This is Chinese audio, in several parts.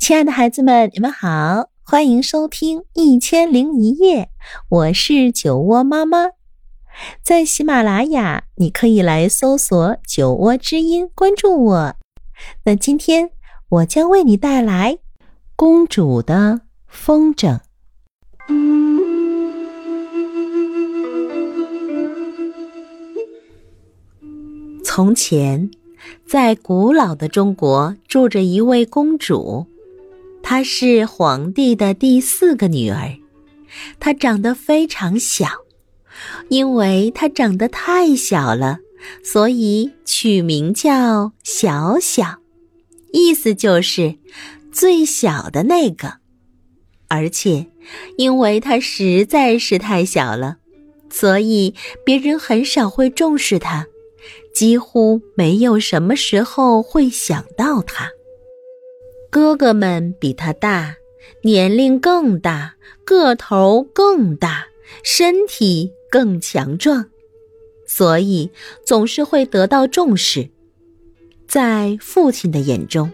亲爱的孩子们，你们好，欢迎收听《一千零一夜》，我是酒窝妈妈。在喜马拉雅，你可以来搜索“酒窝之音”，关注我。那今天我将为你带来《公主的风筝》。从前，在古老的中国，住着一位公主。她是皇帝的第四个女儿，她长得非常小，因为她长得太小了，所以取名叫小小，意思就是最小的那个。而且，因为她实在是太小了，所以别人很少会重视她，几乎没有什么时候会想到她。哥哥们比他大，年龄更大，个头更大，身体更强壮，所以总是会得到重视。在父亲的眼中，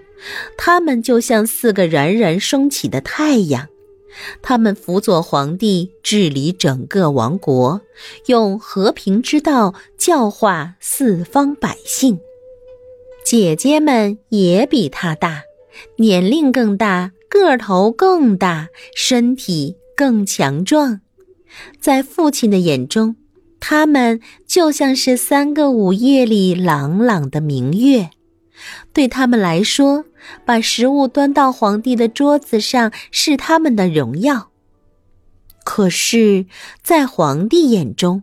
他们就像四个冉冉升起的太阳，他们辅佐皇帝治理整个王国，用和平之道教化四方百姓。姐姐们也比他大。年龄更大，个头更大，身体更强壮，在父亲的眼中，他们就像是三个午夜里朗朗的明月。对他们来说，把食物端到皇帝的桌子上是他们的荣耀。可是，在皇帝眼中，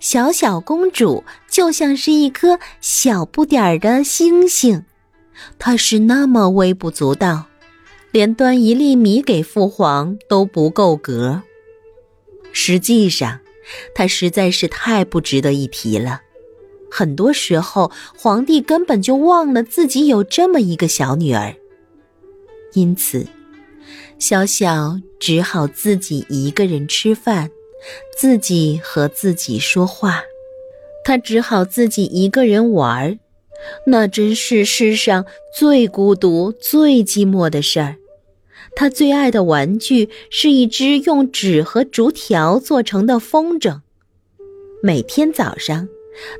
小小公主就像是一颗小不点儿的星星。他是那么微不足道，连端一粒米给父皇都不够格。实际上，他实在是太不值得一提了。很多时候，皇帝根本就忘了自己有这么一个小女儿。因此，小小只好自己一个人吃饭，自己和自己说话，他只好自己一个人玩儿。那真是世上最孤独、最寂寞的事儿。他最爱的玩具是一只用纸和竹条做成的风筝。每天早上，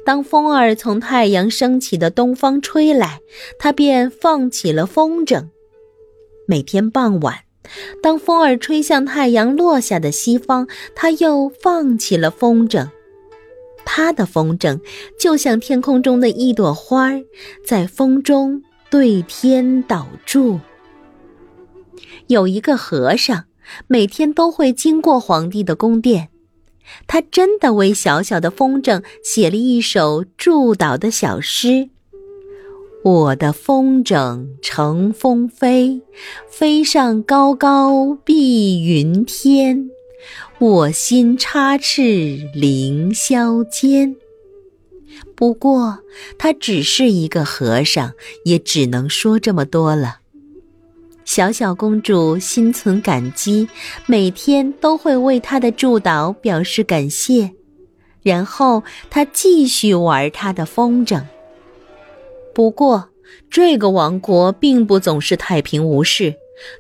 当风儿从太阳升起的东方吹来，他便放起了风筝；每天傍晚，当风儿吹向太阳落下的西方，他又放起了风筝。他的风筝就像天空中的一朵花儿，在风中对天祷祝。有一个和尚，每天都会经过皇帝的宫殿，他真的为小小的风筝写了一首祝祷的小诗：“我的风筝乘风飞，飞上高高碧云天。”我心插翅凌霄间。不过，他只是一个和尚，也只能说这么多了。小小公主心存感激，每天都会为他的祝祷表示感谢，然后她继续玩她的风筝。不过，这个王国并不总是太平无事，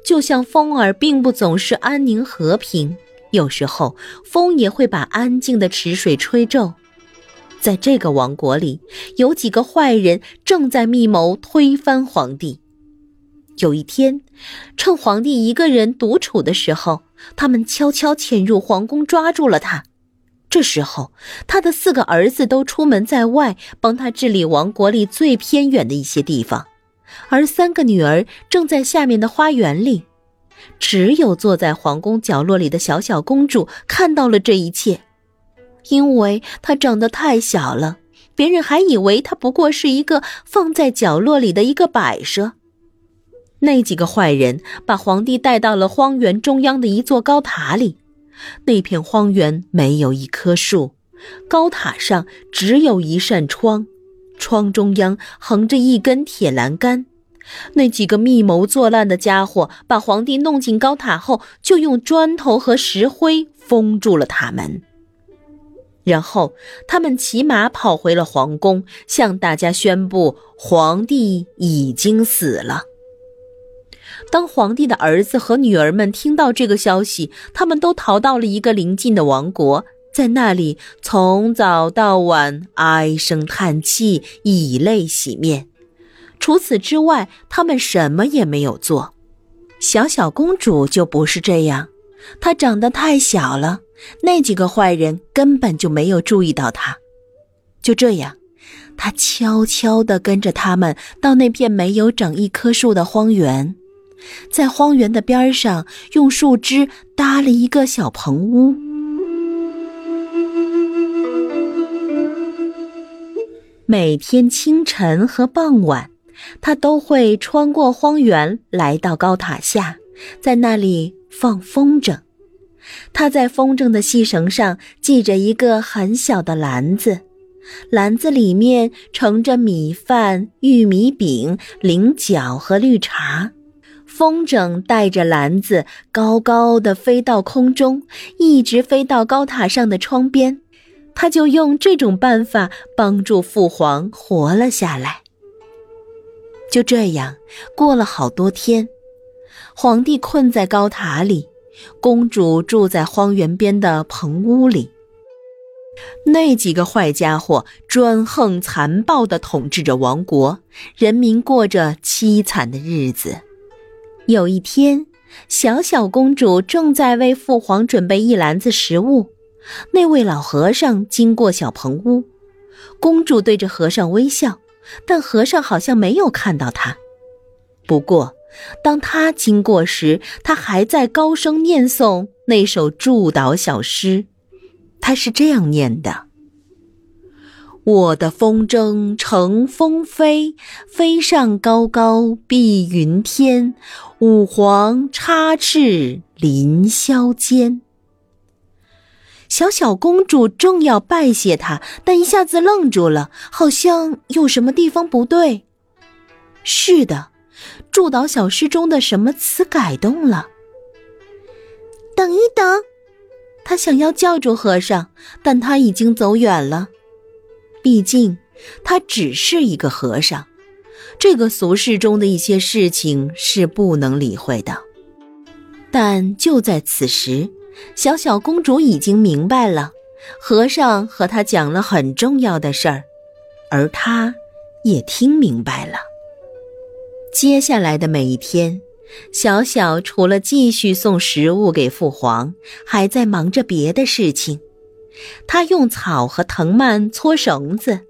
就像风儿并不总是安宁和平。有时候，风也会把安静的池水吹皱。在这个王国里，有几个坏人正在密谋推翻皇帝。有一天，趁皇帝一个人独处的时候，他们悄悄潜入皇宫，抓住了他。这时候，他的四个儿子都出门在外，帮他治理王国里最偏远的一些地方，而三个女儿正在下面的花园里。只有坐在皇宫角落里的小小公主看到了这一切，因为她长得太小了，别人还以为她不过是一个放在角落里的一个摆设。那几个坏人把皇帝带到了荒原中央的一座高塔里，那片荒原没有一棵树，高塔上只有一扇窗，窗中央横着一根铁栏杆。那几个密谋作乱的家伙把皇帝弄进高塔后，就用砖头和石灰封住了塔门。然后他们骑马跑回了皇宫，向大家宣布皇帝已经死了。当皇帝的儿子和女儿们听到这个消息，他们都逃到了一个邻近的王国，在那里从早到晚唉声叹气，以泪洗面。除此之外，他们什么也没有做。小小公主就不是这样，她长得太小了，那几个坏人根本就没有注意到她。就这样，她悄悄地跟着他们到那片没有整一棵树的荒原。在荒原的边上，用树枝搭了一个小棚屋。每天清晨和傍晚，他都会穿过荒原，来到高塔下，在那里放风筝。他在风筝的细绳上系着一个很小的篮子，篮子里面盛着米饭、玉米饼、菱角和绿茶。风筝带着篮子高高的飞到空中，一直飞到高塔上的窗边。他就用这种办法帮助父皇活了下来。就这样过了好多天，皇帝困在高塔里，公主住在荒原边的棚屋里。那几个坏家伙专横残暴地统治着王国，人民过着凄惨的日子。有一天，小小公主正在为父皇准备一篮子食物。那位老和尚经过小棚屋，公主对着和尚微笑，但和尚好像没有看到他。不过，当他经过时，他还在高声念诵那首祝祷小诗。他是这样念的。我的风筝乘风飞，飞上高高碧云天。五皇插翅凌霄间。小小公主正要拜谢他，但一下子愣住了，好像有什么地方不对。是的，祝祷小诗中的什么词改动了？等一等，他想要叫住和尚，但他已经走远了。毕竟，他只是一个和尚，这个俗世中的一些事情是不能理会的。但就在此时，小小公主已经明白了，和尚和她讲了很重要的事儿，而她也听明白了。接下来的每一天，小小除了继续送食物给父皇，还在忙着别的事情。他用草和藤蔓搓绳子，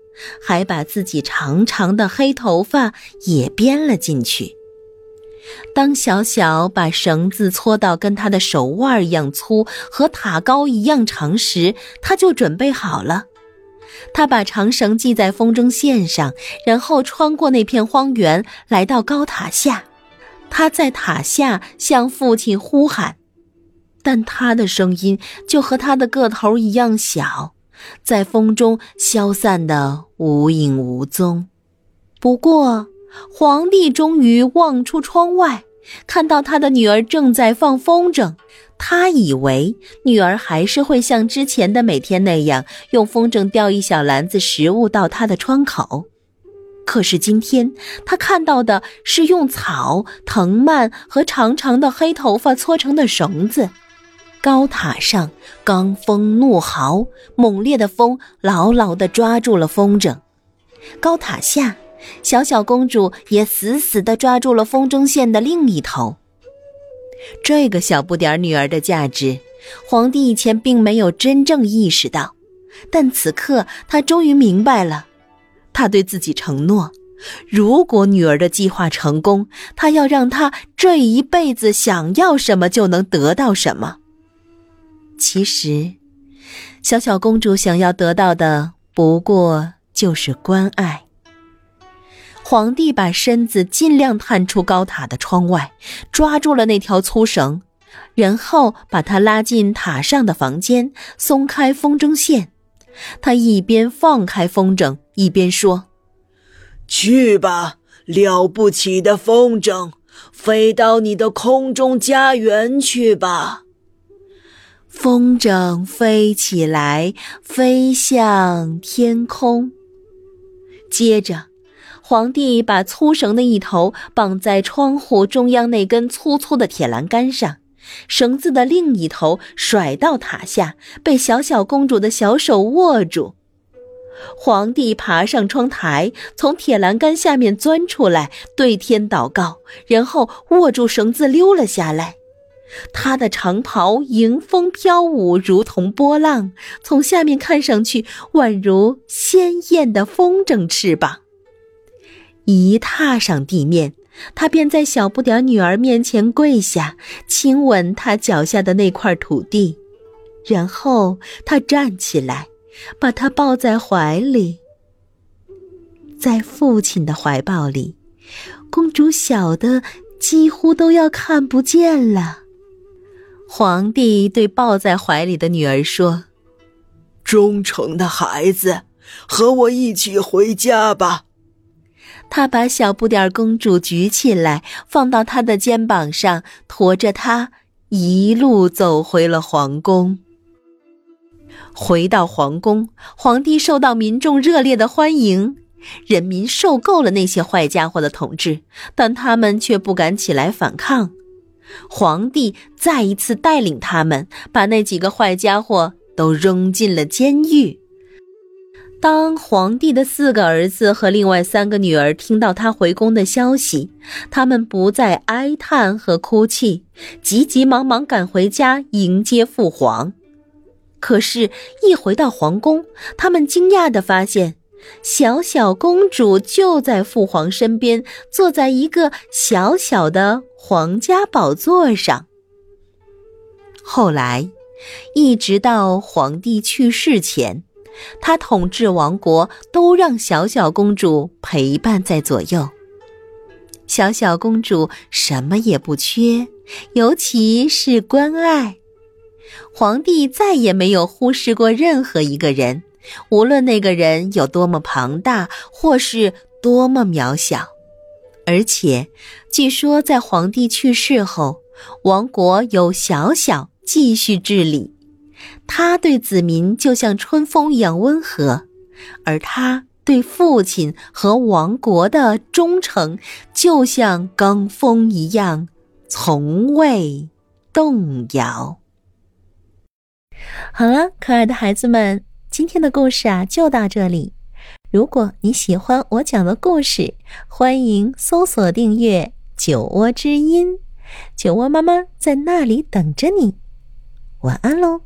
还把自己长长的黑头发也编了进去。当小小把绳子搓到跟他的手腕一样粗和塔高一样长时，他就准备好了。他把长绳系在风筝线上，然后穿过那片荒原，来到高塔下。他在塔下向父亲呼喊。但他的声音就和他的个头一样小，在风中消散的无影无踪。不过，皇帝终于望出窗外，看到他的女儿正在放风筝。他以为女儿还是会像之前的每天那样，用风筝吊一小篮子食物到他的窗口。可是今天，他看到的是用草、藤蔓和长长的黑头发搓成的绳子。高塔上，罡风怒号，猛烈的风牢牢地抓住了风筝。高塔下，小小公主也死死地抓住了风筝线的另一头。这个小不点女儿的价值，皇帝以前并没有真正意识到，但此刻他终于明白了。他对自己承诺，如果女儿的计划成功，他要让她这一辈子想要什么就能得到什么。其实，小小公主想要得到的不过就是关爱。皇帝把身子尽量探出高塔的窗外，抓住了那条粗绳，然后把他拉进塔上的房间，松开风筝线。他一边放开风筝，一边说：“去吧，了不起的风筝，飞到你的空中家园去吧。”风筝飞起来，飞向天空。接着，皇帝把粗绳的一头绑在窗户中央那根粗粗的铁栏杆上，绳子的另一头甩到塔下，被小小公主的小手握住。皇帝爬上窗台，从铁栏杆下面钻出来，对天祷告，然后握住绳子溜了下来。他的长袍迎风飘舞，如同波浪，从下面看上去宛如鲜艳的风筝翅膀。一踏上地面，他便在小不点女儿面前跪下，亲吻她脚下的那块土地，然后他站起来。把她抱在怀里，在父亲的怀抱里，公主小的几乎都要看不见了。皇帝对抱在怀里的女儿说：“忠诚的孩子，和我一起回家吧。”他把小不点公主举起来，放到他的肩膀上，驮着她一路走回了皇宫。回到皇宫，皇帝受到民众热烈的欢迎。人民受够了那些坏家伙的统治，但他们却不敢起来反抗。皇帝再一次带领他们，把那几个坏家伙都扔进了监狱。当皇帝的四个儿子和另外三个女儿听到他回宫的消息，他们不再哀叹和哭泣，急急忙忙赶回家迎接父皇。可是，一回到皇宫，他们惊讶地发现，小小公主就在父皇身边，坐在一个小小的皇家宝座上。后来，一直到皇帝去世前，他统治王国都让小小公主陪伴在左右。小小公主什么也不缺，尤其是关爱。皇帝再也没有忽视过任何一个人，无论那个人有多么庞大，或是多么渺小。而且，据说在皇帝去世后，王国由小小继续治理。他对子民就像春风一样温和，而他对父亲和王国的忠诚，就像罡风一样，从未动摇。好了，可爱的孩子们，今天的故事啊就到这里。如果你喜欢我讲的故事，欢迎搜索订阅“酒窝之音”，酒窝妈妈在那里等着你。晚安喽。